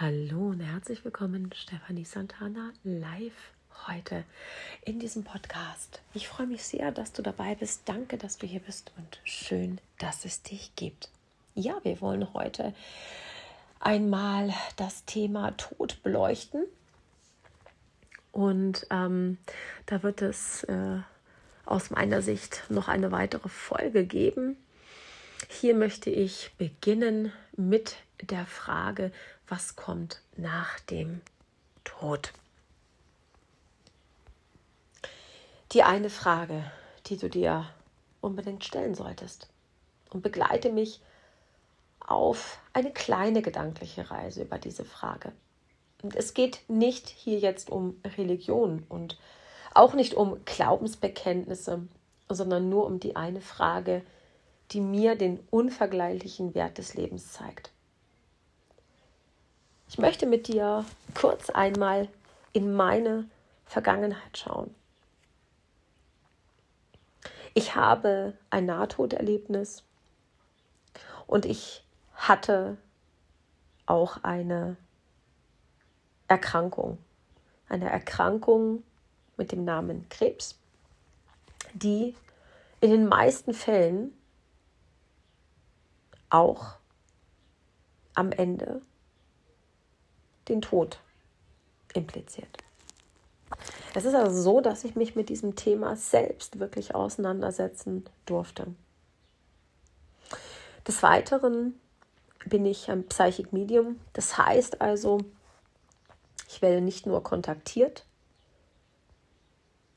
Hallo und herzlich willkommen, Stefanie Santana, live heute in diesem Podcast. Ich freue mich sehr, dass du dabei bist. Danke, dass du hier bist und schön, dass es dich gibt. Ja, wir wollen heute einmal das Thema Tod beleuchten. Und ähm, da wird es äh, aus meiner Sicht noch eine weitere Folge geben. Hier möchte ich beginnen mit der Frage, was kommt nach dem Tod? Die eine Frage, die du dir unbedingt stellen solltest. Und begleite mich auf eine kleine gedankliche Reise über diese Frage. Und es geht nicht hier jetzt um Religion und auch nicht um Glaubensbekenntnisse, sondern nur um die eine Frage, die mir den unvergleichlichen Wert des Lebens zeigt. Ich möchte mit dir kurz einmal in meine Vergangenheit schauen. Ich habe ein Nahtoderlebnis und ich hatte auch eine Erkrankung. Eine Erkrankung mit dem Namen Krebs, die in den meisten Fällen auch am Ende den Tod impliziert. Es ist also so, dass ich mich mit diesem Thema selbst wirklich auseinandersetzen durfte. Des Weiteren bin ich ein Psychic Medium. Das heißt also, ich werde nicht nur kontaktiert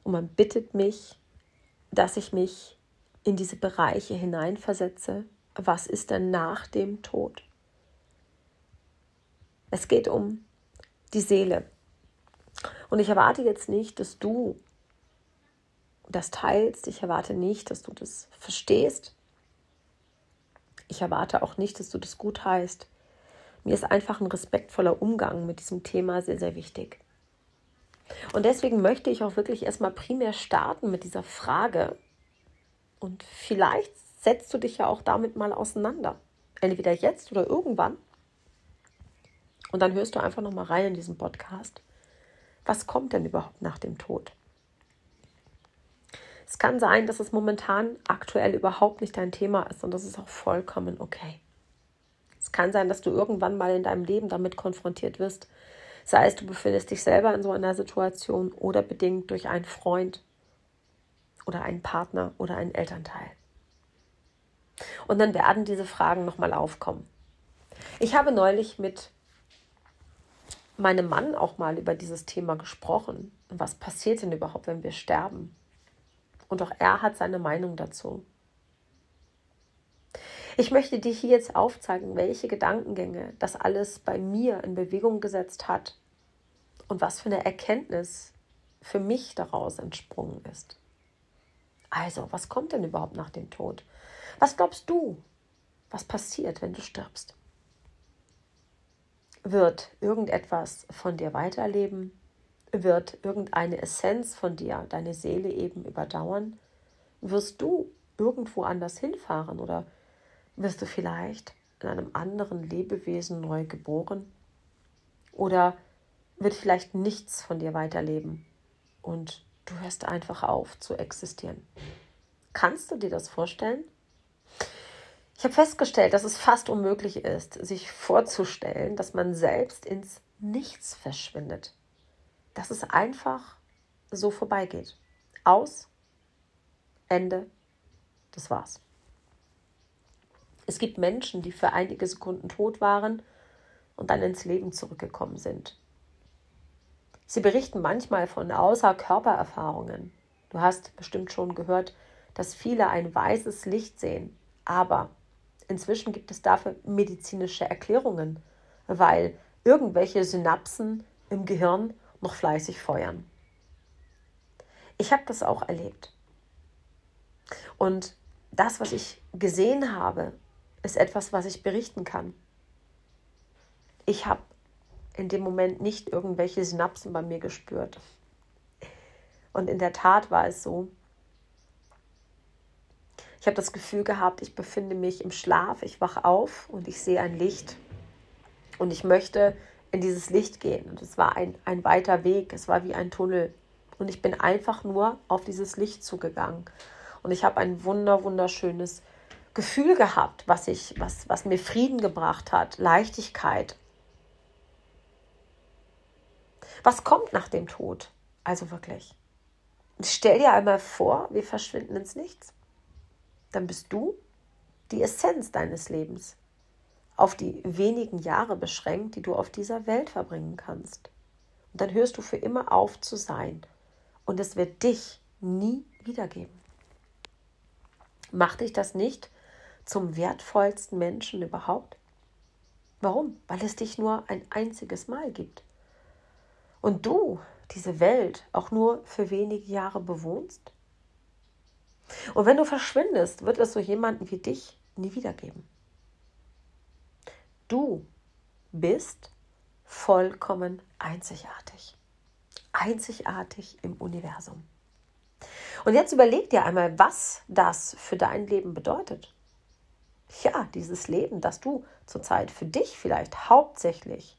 und man bittet mich, dass ich mich in diese Bereiche hineinversetze. Was ist denn nach dem Tod? Es geht um die Seele. Und ich erwarte jetzt nicht, dass du das teilst. Ich erwarte nicht, dass du das verstehst. Ich erwarte auch nicht, dass du das gut heißt. Mir ist einfach ein respektvoller Umgang mit diesem Thema sehr, sehr wichtig. Und deswegen möchte ich auch wirklich erstmal primär starten mit dieser Frage. Und vielleicht setzt du dich ja auch damit mal auseinander. Entweder jetzt oder irgendwann. Und dann hörst du einfach noch mal rein in diesen Podcast. Was kommt denn überhaupt nach dem Tod? Es kann sein, dass es momentan aktuell überhaupt nicht dein Thema ist und das ist auch vollkommen okay. Es kann sein, dass du irgendwann mal in deinem Leben damit konfrontiert wirst, sei es du befindest dich selber in so einer Situation oder bedingt durch einen Freund oder einen Partner oder einen Elternteil. Und dann werden diese Fragen nochmal aufkommen. Ich habe neulich mit meinem Mann auch mal über dieses Thema gesprochen. Was passiert denn überhaupt, wenn wir sterben? Und auch er hat seine Meinung dazu. Ich möchte dir hier jetzt aufzeigen, welche Gedankengänge das alles bei mir in Bewegung gesetzt hat und was für eine Erkenntnis für mich daraus entsprungen ist. Also, was kommt denn überhaupt nach dem Tod? Was glaubst du, was passiert, wenn du stirbst? Wird irgendetwas von dir weiterleben? Wird irgendeine Essenz von dir deine Seele eben überdauern? Wirst du irgendwo anders hinfahren oder wirst du vielleicht in einem anderen Lebewesen neu geboren? Oder wird vielleicht nichts von dir weiterleben und du hörst einfach auf zu existieren? Kannst du dir das vorstellen? Ich habe festgestellt, dass es fast unmöglich ist, sich vorzustellen, dass man selbst ins Nichts verschwindet. Dass es einfach so vorbeigeht. Aus, Ende, das war's. Es gibt Menschen, die für einige Sekunden tot waren und dann ins Leben zurückgekommen sind. Sie berichten manchmal von Außerkörpererfahrungen. Du hast bestimmt schon gehört, dass viele ein weißes Licht sehen, aber Inzwischen gibt es dafür medizinische Erklärungen, weil irgendwelche Synapsen im Gehirn noch fleißig feuern. Ich habe das auch erlebt. Und das, was ich gesehen habe, ist etwas, was ich berichten kann. Ich habe in dem Moment nicht irgendwelche Synapsen bei mir gespürt. Und in der Tat war es so, ich habe das Gefühl gehabt, ich befinde mich im Schlaf, ich wache auf und ich sehe ein Licht. Und ich möchte in dieses Licht gehen. Und es war ein, ein weiter Weg, es war wie ein Tunnel. Und ich bin einfach nur auf dieses Licht zugegangen. Und ich habe ein wunder, wunderschönes Gefühl gehabt, was, ich, was, was mir Frieden gebracht hat, Leichtigkeit. Was kommt nach dem Tod? Also wirklich. Stell dir einmal vor, wir verschwinden ins Nichts. Dann bist du die Essenz deines Lebens auf die wenigen Jahre beschränkt, die du auf dieser Welt verbringen kannst. Und dann hörst du für immer auf zu sein. Und es wird dich nie wiedergeben. Macht dich das nicht zum wertvollsten Menschen überhaupt? Warum? Weil es dich nur ein einziges Mal gibt. Und du diese Welt auch nur für wenige Jahre bewohnst? Und wenn du verschwindest, wird es so jemanden wie dich nie wiedergeben. Du bist vollkommen einzigartig. Einzigartig im Universum. Und jetzt überleg dir einmal, was das für dein Leben bedeutet. Ja, dieses Leben, das du zurzeit für dich vielleicht hauptsächlich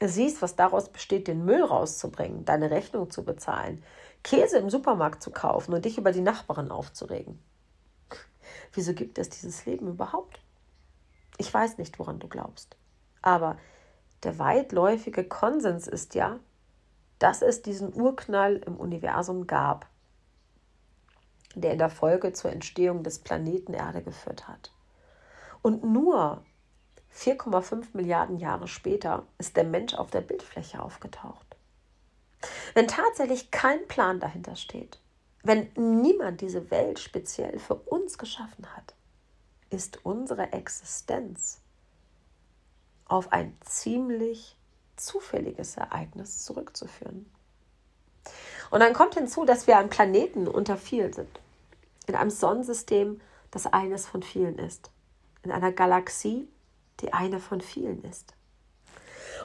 siehst, was daraus besteht, den Müll rauszubringen, deine Rechnung zu bezahlen, Käse im Supermarkt zu kaufen und dich über die Nachbarin aufzuregen. Wieso gibt es dieses Leben überhaupt? Ich weiß nicht, woran du glaubst. Aber der weitläufige Konsens ist ja, dass es diesen Urknall im Universum gab, der in der Folge zur Entstehung des Planeten Erde geführt hat. Und nur 4,5 Milliarden Jahre später ist der Mensch auf der Bildfläche aufgetaucht. Wenn tatsächlich kein Plan dahinter steht, wenn niemand diese Welt speziell für uns geschaffen hat, ist unsere Existenz auf ein ziemlich zufälliges Ereignis zurückzuführen. Und dann kommt hinzu, dass wir ein Planeten unter vielen sind. In einem Sonnensystem, das eines von vielen ist. In einer Galaxie, die eine von vielen ist.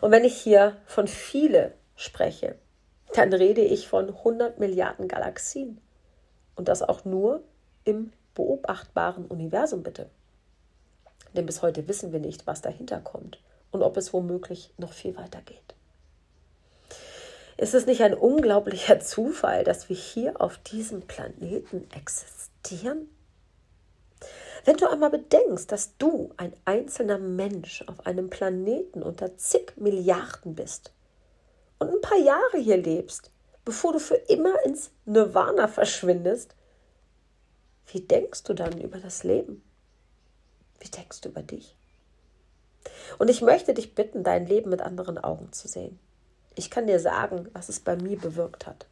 Und wenn ich hier von viele spreche, dann rede ich von 100 Milliarden Galaxien. Und das auch nur im beobachtbaren Universum bitte. Denn bis heute wissen wir nicht, was dahinter kommt und ob es womöglich noch viel weiter geht. Ist es nicht ein unglaublicher Zufall, dass wir hier auf diesem Planeten existieren? Wenn du einmal bedenkst, dass du ein einzelner Mensch auf einem Planeten unter zig Milliarden bist und ein paar Jahre hier lebst, bevor du für immer ins Nirvana verschwindest, wie denkst du dann über das Leben? Wie denkst du über dich? Und ich möchte dich bitten, dein Leben mit anderen Augen zu sehen. Ich kann dir sagen, was es bei mir bewirkt hat.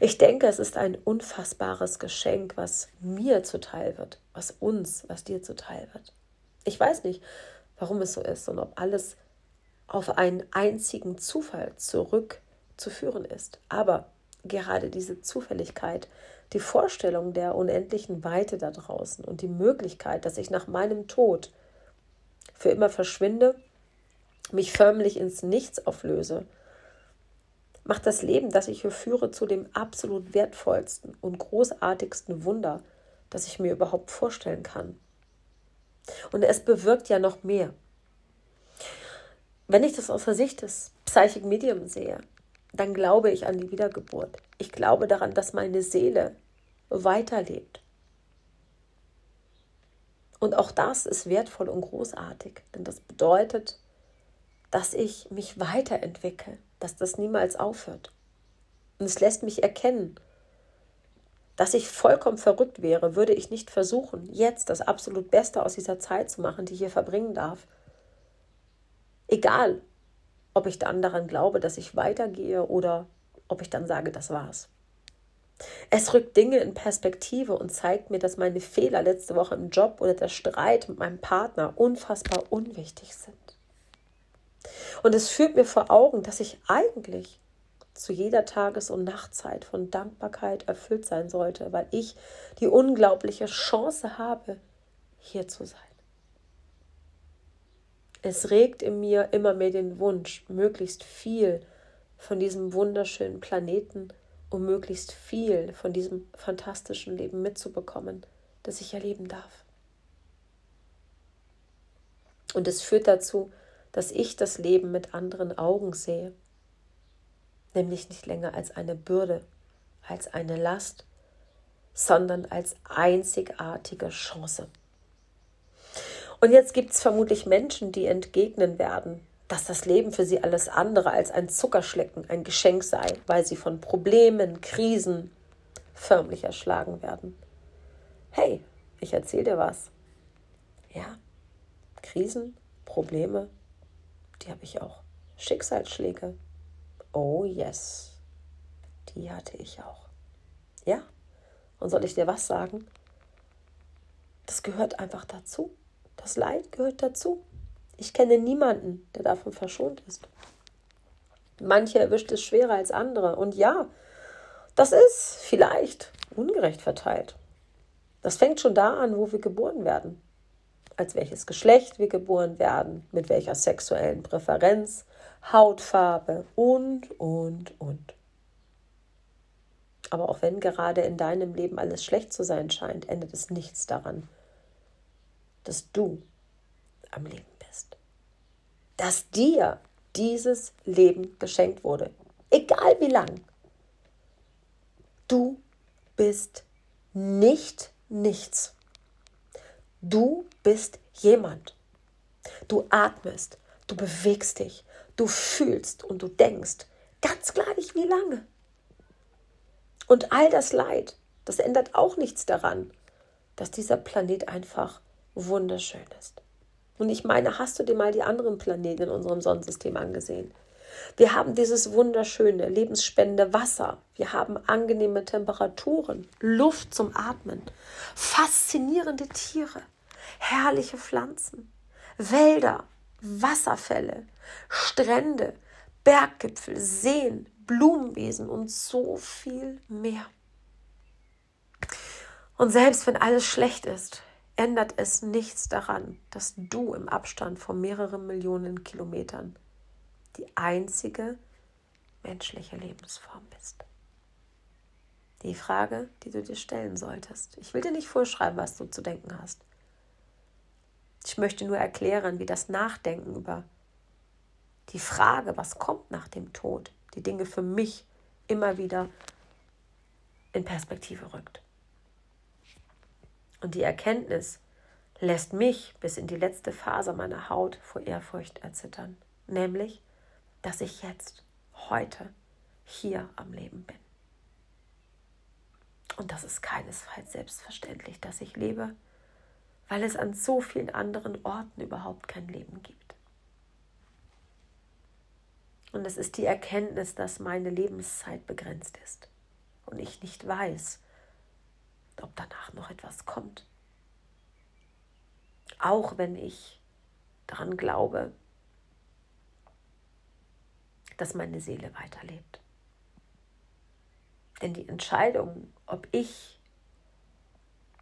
Ich denke, es ist ein unfassbares Geschenk, was mir zuteil wird, was uns, was dir zuteil wird. Ich weiß nicht, warum es so ist und ob alles auf einen einzigen Zufall zurückzuführen ist. Aber gerade diese Zufälligkeit die Vorstellung der unendlichen Weite da draußen und die Möglichkeit, dass ich nach meinem Tod für immer verschwinde, mich förmlich ins Nichts auflöse, macht das Leben, das ich hier führe, zu dem absolut wertvollsten und großartigsten Wunder, das ich mir überhaupt vorstellen kann. Und es bewirkt ja noch mehr. Wenn ich das aus der Sicht des Psychic Medium sehe, dann glaube ich an die Wiedergeburt. Ich glaube daran, dass meine Seele weiterlebt. Und auch das ist wertvoll und großartig, denn das bedeutet, dass ich mich weiterentwickle, dass das niemals aufhört. Und es lässt mich erkennen, dass ich vollkommen verrückt wäre, würde ich nicht versuchen, jetzt das absolut Beste aus dieser Zeit zu machen, die ich hier verbringen darf. Egal, ob ich dann daran glaube, dass ich weitergehe oder ob ich dann sage, das war's. Es rückt Dinge in Perspektive und zeigt mir, dass meine Fehler letzte Woche im Job oder der Streit mit meinem Partner unfassbar unwichtig sind. Und es führt mir vor Augen, dass ich eigentlich zu jeder Tages- und Nachtzeit von Dankbarkeit erfüllt sein sollte, weil ich die unglaubliche Chance habe, hier zu sein. Es regt in mir immer mehr den Wunsch, möglichst viel von diesem wunderschönen Planeten und möglichst viel von diesem fantastischen Leben mitzubekommen, das ich erleben darf. Und es führt dazu, dass ich das Leben mit anderen Augen sehe, nämlich nicht länger als eine Bürde, als eine Last, sondern als einzigartige Chance. Und jetzt gibt es vermutlich Menschen, die entgegnen werden, dass das Leben für sie alles andere als ein Zuckerschlecken, ein Geschenk sei, weil sie von Problemen, Krisen förmlich erschlagen werden. Hey, ich erzähle dir was. Ja, Krisen, Probleme, die habe ich auch. Schicksalsschläge. Oh yes, die hatte ich auch. Ja, und soll ich dir was sagen? Das gehört einfach dazu. Das Leid gehört dazu. Ich kenne niemanden, der davon verschont ist. Manche erwischt es schwerer als andere. Und ja, das ist vielleicht ungerecht verteilt. Das fängt schon da an, wo wir geboren werden. Als welches Geschlecht wir geboren werden, mit welcher sexuellen Präferenz, Hautfarbe und, und, und. Aber auch wenn gerade in deinem Leben alles schlecht zu sein scheint, ändert es nichts daran, dass du am Leben bist. Dass dir dieses Leben geschenkt wurde. Egal wie lang. Du bist nicht nichts. Du bist jemand. Du atmest, du bewegst dich, du fühlst und du denkst. Ganz gleich wie lange. Und all das Leid, das ändert auch nichts daran, dass dieser Planet einfach wunderschön ist. Und ich meine, hast du dir mal die anderen Planeten in unserem Sonnensystem angesehen? Wir haben dieses wunderschöne, lebensspendende Wasser. Wir haben angenehme Temperaturen, Luft zum Atmen, faszinierende Tiere, herrliche Pflanzen, Wälder, Wasserfälle, Strände, Berggipfel, Seen, Blumenwesen und so viel mehr. Und selbst wenn alles schlecht ist, ändert es nichts daran, dass du im Abstand von mehreren Millionen Kilometern die einzige menschliche Lebensform bist. Die Frage, die du dir stellen solltest. Ich will dir nicht vorschreiben, was du zu denken hast. Ich möchte nur erklären, wie das Nachdenken über die Frage, was kommt nach dem Tod, die Dinge für mich immer wieder in Perspektive rückt. Und die Erkenntnis lässt mich bis in die letzte Faser meiner Haut vor Ehrfurcht erzittern, nämlich, dass ich jetzt, heute, hier am Leben bin. Und das ist keinesfalls selbstverständlich, dass ich lebe, weil es an so vielen anderen Orten überhaupt kein Leben gibt. Und es ist die Erkenntnis, dass meine Lebenszeit begrenzt ist und ich nicht weiß, ob danach noch etwas kommt. Auch wenn ich daran glaube, dass meine Seele weiterlebt. Denn die Entscheidung, ob ich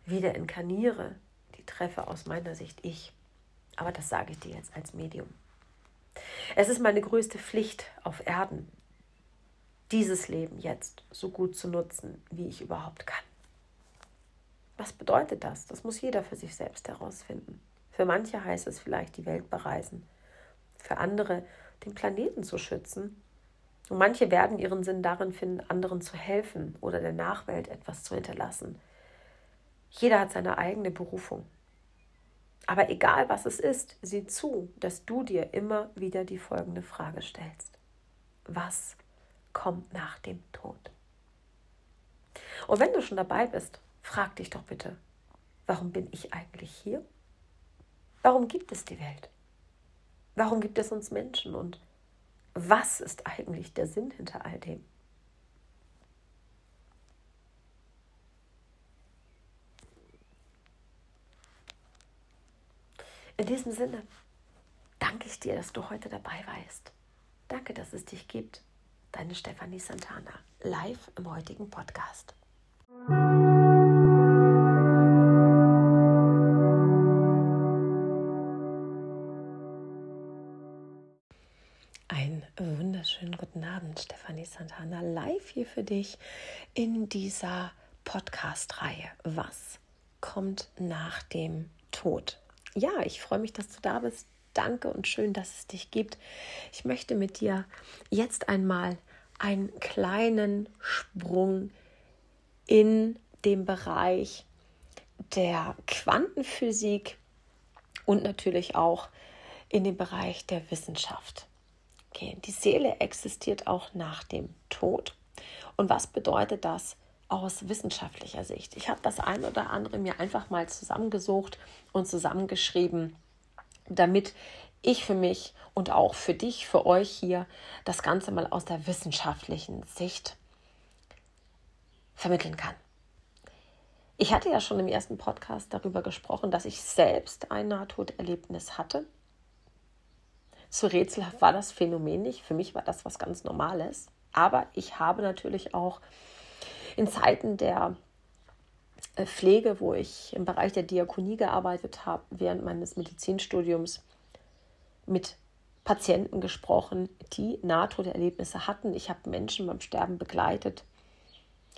wieder inkarniere, die treffe aus meiner Sicht ich. Aber das sage ich dir jetzt als Medium. Es ist meine größte Pflicht auf Erden, dieses Leben jetzt so gut zu nutzen, wie ich überhaupt kann. Was bedeutet das? Das muss jeder für sich selbst herausfinden. Für manche heißt es vielleicht die Welt bereisen, für andere den Planeten zu schützen. Und manche werden ihren Sinn darin finden, anderen zu helfen oder der Nachwelt etwas zu hinterlassen. Jeder hat seine eigene Berufung. Aber egal was es ist, sieh zu, dass du dir immer wieder die folgende Frage stellst. Was kommt nach dem Tod? Und wenn du schon dabei bist, frag dich doch bitte, warum bin ich eigentlich hier? Warum gibt es die Welt? Warum gibt es uns Menschen? Und was ist eigentlich der Sinn hinter all dem? In diesem Sinne danke ich dir, dass du heute dabei warst. Danke, dass es dich gibt. Deine Stefanie Santana, live im heutigen Podcast. Wunderschönen guten Abend, Stefanie Santana, live hier für dich in dieser Podcast-Reihe. Was kommt nach dem Tod? ja, ich freue mich, dass du da bist, danke und schön, dass es dich gibt. Ich möchte mit dir jetzt einmal einen kleinen Sprung in den Bereich der Quantenphysik und natürlich auch in den Bereich der Wissenschaft gehen. Die Seele existiert auch nach dem Tod. Und was bedeutet das aus wissenschaftlicher Sicht? Ich habe das ein oder andere mir einfach mal zusammengesucht und zusammengeschrieben, damit ich für mich und auch für dich, für euch hier das Ganze mal aus der wissenschaftlichen Sicht vermitteln kann. Ich hatte ja schon im ersten Podcast darüber gesprochen, dass ich selbst ein Nahtoderlebnis hatte. So rätselhaft war das Phänomen nicht. Für mich war das was ganz Normales. Aber ich habe natürlich auch in Zeiten der äh, Pflege, wo ich im Bereich der Diakonie gearbeitet habe, während meines Medizinstudiums mit Patienten gesprochen, die Nahtoderlebnisse hatten. Ich habe Menschen beim Sterben begleitet.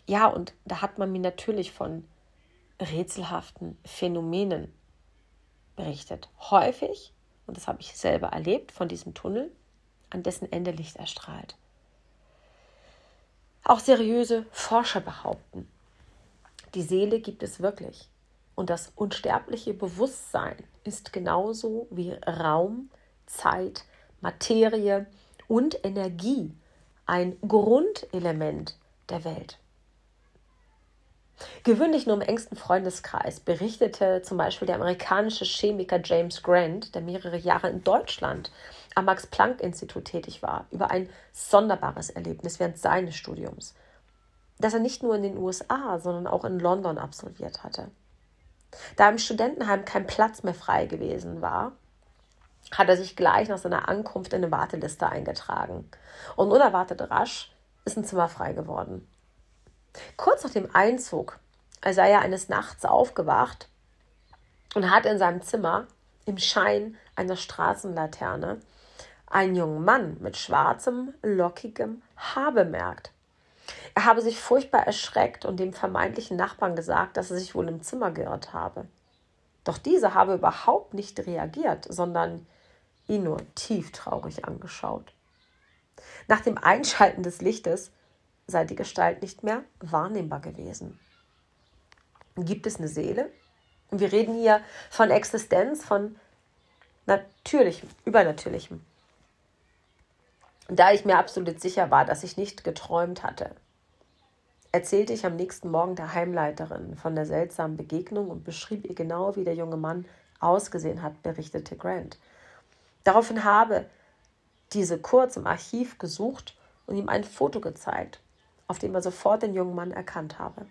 Ja, und da hat man mir natürlich von rätselhaften Phänomenen berichtet. Häufig, und das habe ich selber erlebt, von diesem Tunnel, an dessen Ende Licht erstrahlt. Auch seriöse Forscher behaupten, die Seele gibt es wirklich. Und das unsterbliche Bewusstsein ist genauso wie Raum, Zeit, Materie und Energie ein Grundelement der Welt. Gewöhnlich nur im engsten Freundeskreis berichtete zum Beispiel der amerikanische Chemiker James Grant, der mehrere Jahre in Deutschland am Max-Planck-Institut tätig war, über ein sonderbares Erlebnis während seines Studiums, das er nicht nur in den USA, sondern auch in London absolviert hatte. Da im Studentenheim kein Platz mehr frei gewesen war, hat er sich gleich nach seiner Ankunft in eine Warteliste eingetragen. Und unerwartet rasch ist ein Zimmer frei geworden. Kurz nach dem Einzug sei er eines Nachts aufgewacht und hat in seinem Zimmer im Schein einer Straßenlaterne einen jungen Mann mit schwarzem, lockigem Haar bemerkt. Er habe sich furchtbar erschreckt und dem vermeintlichen Nachbarn gesagt, dass er sich wohl im Zimmer geirrt habe. Doch dieser habe überhaupt nicht reagiert, sondern ihn nur tief traurig angeschaut. Nach dem Einschalten des Lichtes sei die Gestalt nicht mehr wahrnehmbar gewesen. Gibt es eine Seele? Und wir reden hier von Existenz, von natürlichem, übernatürlichem. Da ich mir absolut sicher war, dass ich nicht geträumt hatte, erzählte ich am nächsten Morgen der Heimleiterin von der seltsamen Begegnung und beschrieb ihr genau, wie der junge Mann ausgesehen hat, berichtete Grant. Daraufhin habe diese kurz im Archiv gesucht und ihm ein Foto gezeigt auf dem er sofort den jungen Mann erkannt habe.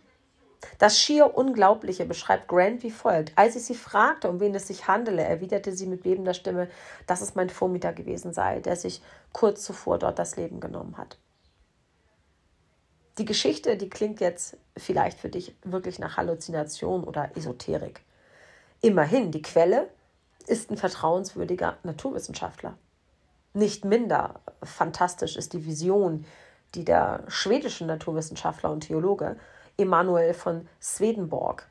Das schier Unglaubliche beschreibt Grant wie folgt. Als ich sie fragte, um wen es sich handele, erwiderte sie mit bebender Stimme, dass es mein Vormieter gewesen sei, der sich kurz zuvor dort das Leben genommen hat. Die Geschichte, die klingt jetzt vielleicht für dich wirklich nach Halluzination oder Esoterik. Immerhin, die Quelle ist ein vertrauenswürdiger Naturwissenschaftler. Nicht minder fantastisch ist die Vision, die der schwedische Naturwissenschaftler und Theologe Emanuel von Swedenborg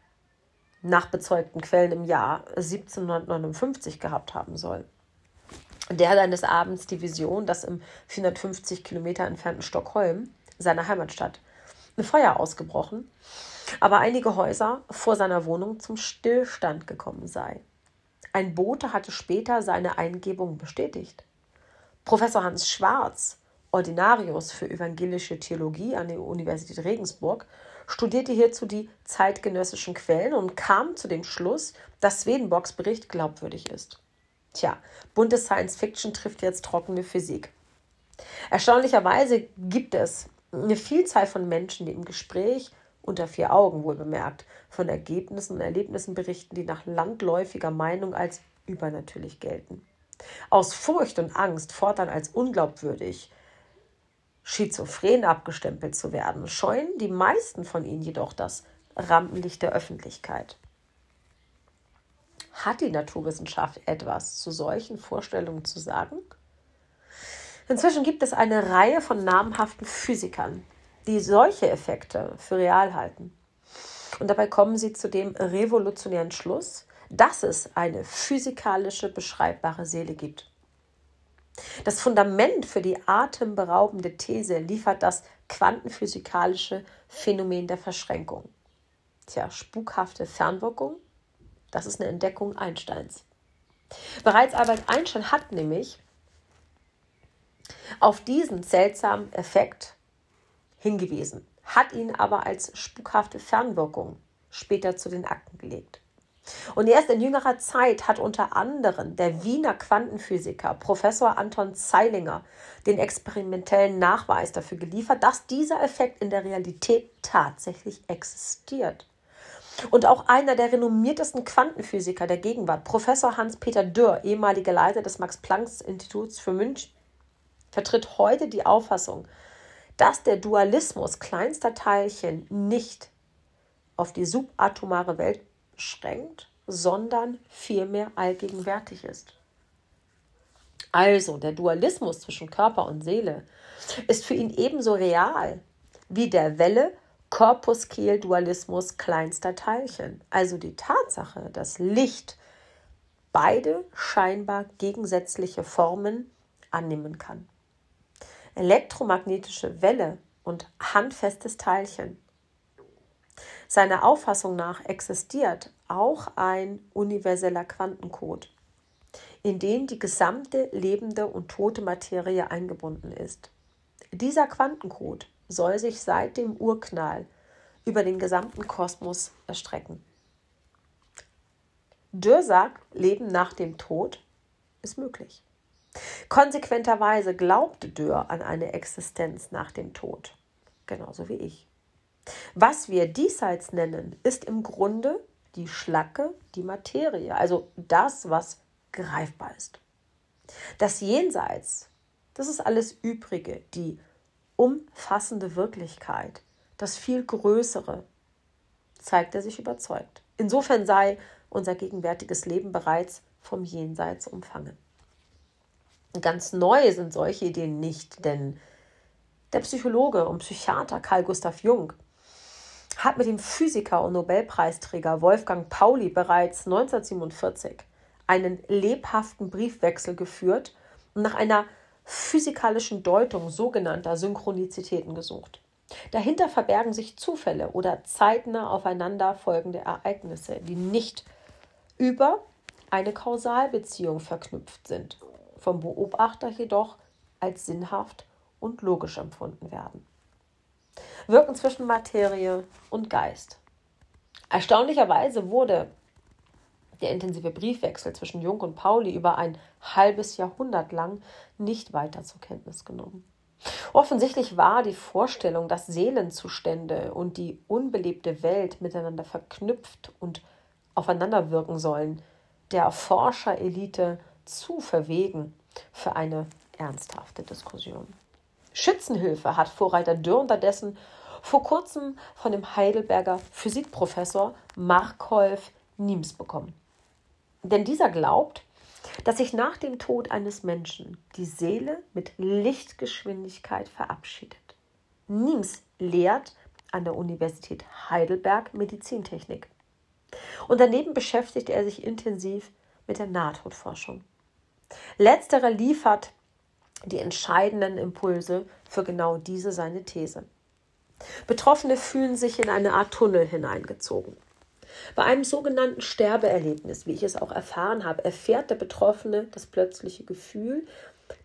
nach bezeugten Quellen im Jahr 1759 gehabt haben soll. Der hat eines Abends die Vision, dass im 450 Kilometer entfernten Stockholm, seiner Heimatstadt, ein Feuer ausgebrochen, aber einige Häuser vor seiner Wohnung zum Stillstand gekommen sei. Ein Bote hatte später seine Eingebung bestätigt. Professor Hans Schwarz Ordinarius für evangelische Theologie an der Universität Regensburg, studierte hierzu die zeitgenössischen Quellen und kam zu dem Schluss, dass Swedenborgs Bericht glaubwürdig ist. Tja, bunte Science Fiction trifft jetzt trockene Physik. Erstaunlicherweise gibt es eine Vielzahl von Menschen, die im Gespräch unter vier Augen wohl bemerkt, von Ergebnissen und Erlebnissen berichten, die nach landläufiger Meinung als übernatürlich gelten. Aus Furcht und Angst fortan als unglaubwürdig schizophren abgestempelt zu werden, scheuen die meisten von ihnen jedoch das Rampenlicht der Öffentlichkeit. Hat die Naturwissenschaft etwas zu solchen Vorstellungen zu sagen? Inzwischen gibt es eine Reihe von namhaften Physikern, die solche Effekte für real halten. Und dabei kommen sie zu dem revolutionären Schluss, dass es eine physikalische beschreibbare Seele gibt. Das Fundament für die atemberaubende These liefert das quantenphysikalische Phänomen der Verschränkung. Tja, spukhafte Fernwirkung, das ist eine Entdeckung Einsteins. Bereits Albert Einstein hat nämlich auf diesen seltsamen Effekt hingewiesen, hat ihn aber als spukhafte Fernwirkung später zu den Akten gelegt. Und erst in jüngerer Zeit hat unter anderem der Wiener Quantenphysiker Professor Anton Zeilinger den experimentellen Nachweis dafür geliefert, dass dieser Effekt in der Realität tatsächlich existiert. Und auch einer der renommiertesten Quantenphysiker der Gegenwart, Professor Hans-Peter Dürr, ehemaliger Leiter des Max-Planck-Instituts für München, vertritt heute die Auffassung, dass der Dualismus kleinster Teilchen nicht auf die subatomare Welt beschränkt, sondern vielmehr allgegenwärtig ist. Also der Dualismus zwischen Körper und Seele ist für ihn ebenso real wie der Welle Korpuskel-Dualismus kleinster Teilchen. Also die Tatsache, dass Licht beide scheinbar gegensätzliche Formen annehmen kann. Elektromagnetische Welle und handfestes Teilchen seiner Auffassung nach existiert auch ein universeller Quantencode, in den die gesamte lebende und tote Materie eingebunden ist. Dieser Quantencode soll sich seit dem Urknall über den gesamten Kosmos erstrecken. Dürr sagt, Leben nach dem Tod ist möglich. Konsequenterweise glaubte Dürr an eine Existenz nach dem Tod, genauso wie ich. Was wir diesseits nennen, ist im Grunde die Schlacke, die Materie, also das, was greifbar ist. Das Jenseits, das ist alles Übrige, die umfassende Wirklichkeit, das viel Größere, zeigt er sich überzeugt. Insofern sei unser gegenwärtiges Leben bereits vom Jenseits umfangen. Ganz neu sind solche Ideen nicht, denn der Psychologe und Psychiater Carl Gustav Jung hat mit dem Physiker und Nobelpreisträger Wolfgang Pauli bereits 1947 einen lebhaften Briefwechsel geführt und nach einer physikalischen Deutung sogenannter Synchronizitäten gesucht. Dahinter verbergen sich Zufälle oder zeitnah aufeinander folgende Ereignisse, die nicht über eine Kausalbeziehung verknüpft sind, vom Beobachter jedoch als sinnhaft und logisch empfunden werden wirken zwischen Materie und Geist. Erstaunlicherweise wurde der intensive Briefwechsel zwischen Jung und Pauli über ein halbes Jahrhundert lang nicht weiter zur Kenntnis genommen. Offensichtlich war die Vorstellung, dass Seelenzustände und die unbelebte Welt miteinander verknüpft und aufeinander wirken sollen, der Forscherelite zu verwegen für eine ernsthafte Diskussion. Schützenhilfe hat Vorreiter Dürr unterdessen vor kurzem von dem Heidelberger Physikprofessor Markolf Niems bekommen. Denn dieser glaubt, dass sich nach dem Tod eines Menschen die Seele mit Lichtgeschwindigkeit verabschiedet. Niems lehrt an der Universität Heidelberg Medizintechnik. Und daneben beschäftigt er sich intensiv mit der Nahtodforschung. Letzterer liefert die entscheidenden Impulse für genau diese seine These. Betroffene fühlen sich in eine Art Tunnel hineingezogen. Bei einem sogenannten Sterbeerlebnis, wie ich es auch erfahren habe, erfährt der Betroffene das plötzliche Gefühl,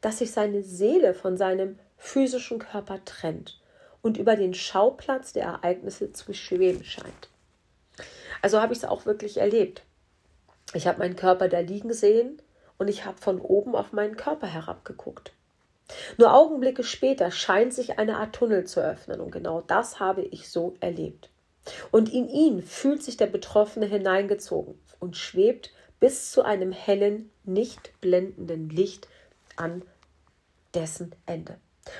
dass sich seine Seele von seinem physischen Körper trennt und über den Schauplatz der Ereignisse zu schweben scheint. Also habe ich es auch wirklich erlebt. Ich habe meinen Körper da liegen sehen und ich habe von oben auf meinen Körper herabgeguckt. Nur Augenblicke später scheint sich eine Art Tunnel zu öffnen und genau das habe ich so erlebt. Und in ihn fühlt sich der Betroffene hineingezogen und schwebt bis zu einem hellen, nicht blendenden Licht an dessen Ende.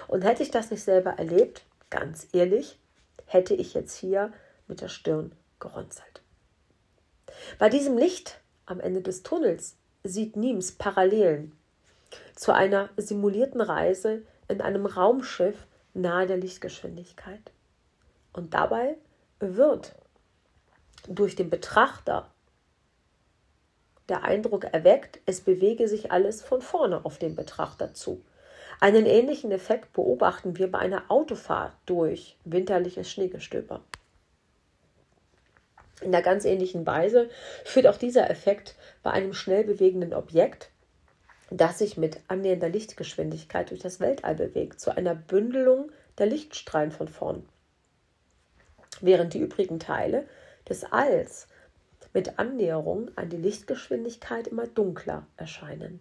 Und hätte ich das nicht selber erlebt, ganz ehrlich, hätte ich jetzt hier mit der Stirn gerunzelt. Bei diesem Licht am Ende des Tunnels sieht Niems Parallelen zu einer simulierten Reise in einem Raumschiff nahe der Lichtgeschwindigkeit. Und dabei wird durch den Betrachter der Eindruck erweckt, es bewege sich alles von vorne auf den Betrachter zu. Einen ähnlichen Effekt beobachten wir bei einer Autofahrt durch winterliches Schneegestöber. In der ganz ähnlichen Weise führt auch dieser Effekt bei einem schnell bewegenden Objekt, das sich mit annähernder Lichtgeschwindigkeit durch das Weltall bewegt, zu einer Bündelung der Lichtstrahlen von vorn. Während die übrigen Teile des Alls mit Annäherung an die Lichtgeschwindigkeit immer dunkler erscheinen.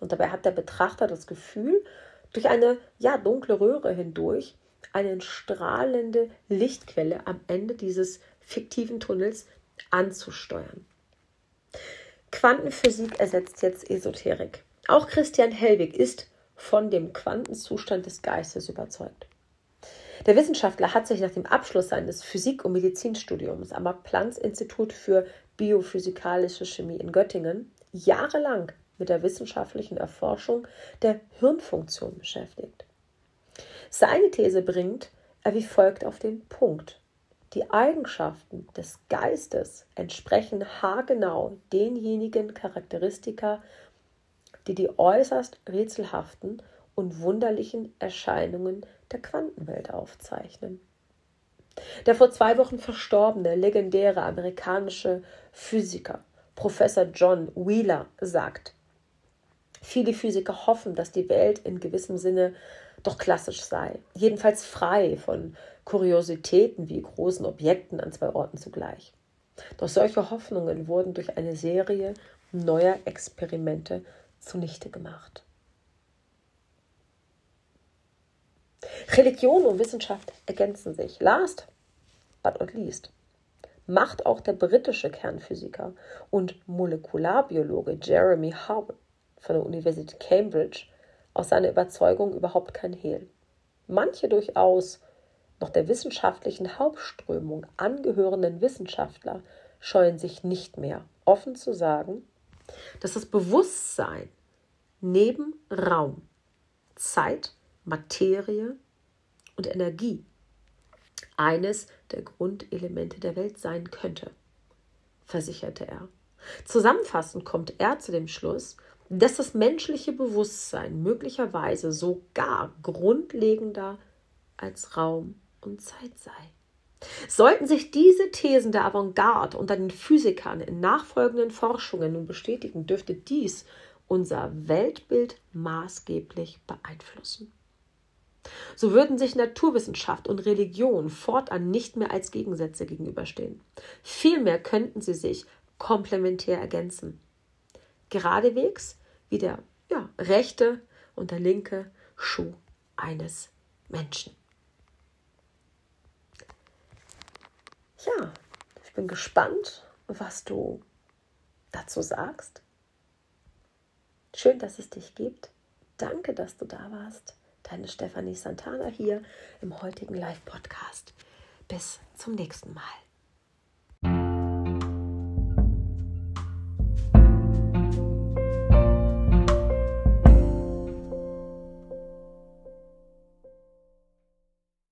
Und dabei hat der Betrachter das Gefühl, durch eine ja dunkle Röhre hindurch eine strahlende Lichtquelle am Ende dieses fiktiven Tunnels anzusteuern. Quantenphysik ersetzt jetzt Esoterik. Auch Christian Hellwig ist von dem Quantenzustand des Geistes überzeugt. Der Wissenschaftler hat sich nach dem Abschluss seines Physik- und Medizinstudiums am Max-Planck-Institut für biophysikalische Chemie in Göttingen jahrelang mit der wissenschaftlichen Erforschung der Hirnfunktion beschäftigt. Seine These bringt er wie folgt auf den Punkt. Die Eigenschaften des Geistes entsprechen haargenau denjenigen Charakteristika, die die äußerst rätselhaften und wunderlichen Erscheinungen der Quantenwelt aufzeichnen. Der vor zwei Wochen verstorbene legendäre amerikanische Physiker Professor John Wheeler sagt, viele Physiker hoffen, dass die Welt in gewissem Sinne doch klassisch sei, jedenfalls frei von Kuriositäten wie großen Objekten an zwei Orten zugleich. Doch solche Hoffnungen wurden durch eine Serie neuer Experimente zunichte gemacht. Religion und Wissenschaft ergänzen sich. Last but not least macht auch der britische Kernphysiker und Molekularbiologe Jeremy Howell von der Universität Cambridge aus seiner Überzeugung überhaupt kein Hehl. Manche durchaus noch der wissenschaftlichen Hauptströmung angehörenden Wissenschaftler scheuen sich nicht mehr, offen zu sagen, dass das Bewusstsein neben Raum, Zeit, Materie und Energie eines der Grundelemente der Welt sein könnte, versicherte er. Zusammenfassend kommt er zu dem Schluss, dass das menschliche Bewusstsein möglicherweise sogar grundlegender als Raum und Zeit sei. Sollten sich diese Thesen der Avantgarde unter den Physikern in nachfolgenden Forschungen nun bestätigen, dürfte dies unser Weltbild maßgeblich beeinflussen. So würden sich Naturwissenschaft und Religion fortan nicht mehr als Gegensätze gegenüberstehen. Vielmehr könnten sie sich komplementär ergänzen. Geradewegs wie der ja, rechte und der linke Schuh eines Menschen. Ja, ich bin gespannt, was du dazu sagst. Schön, dass es dich gibt. Danke, dass du da warst. Deine Stefanie Santana hier im heutigen Live-Podcast. Bis zum nächsten Mal.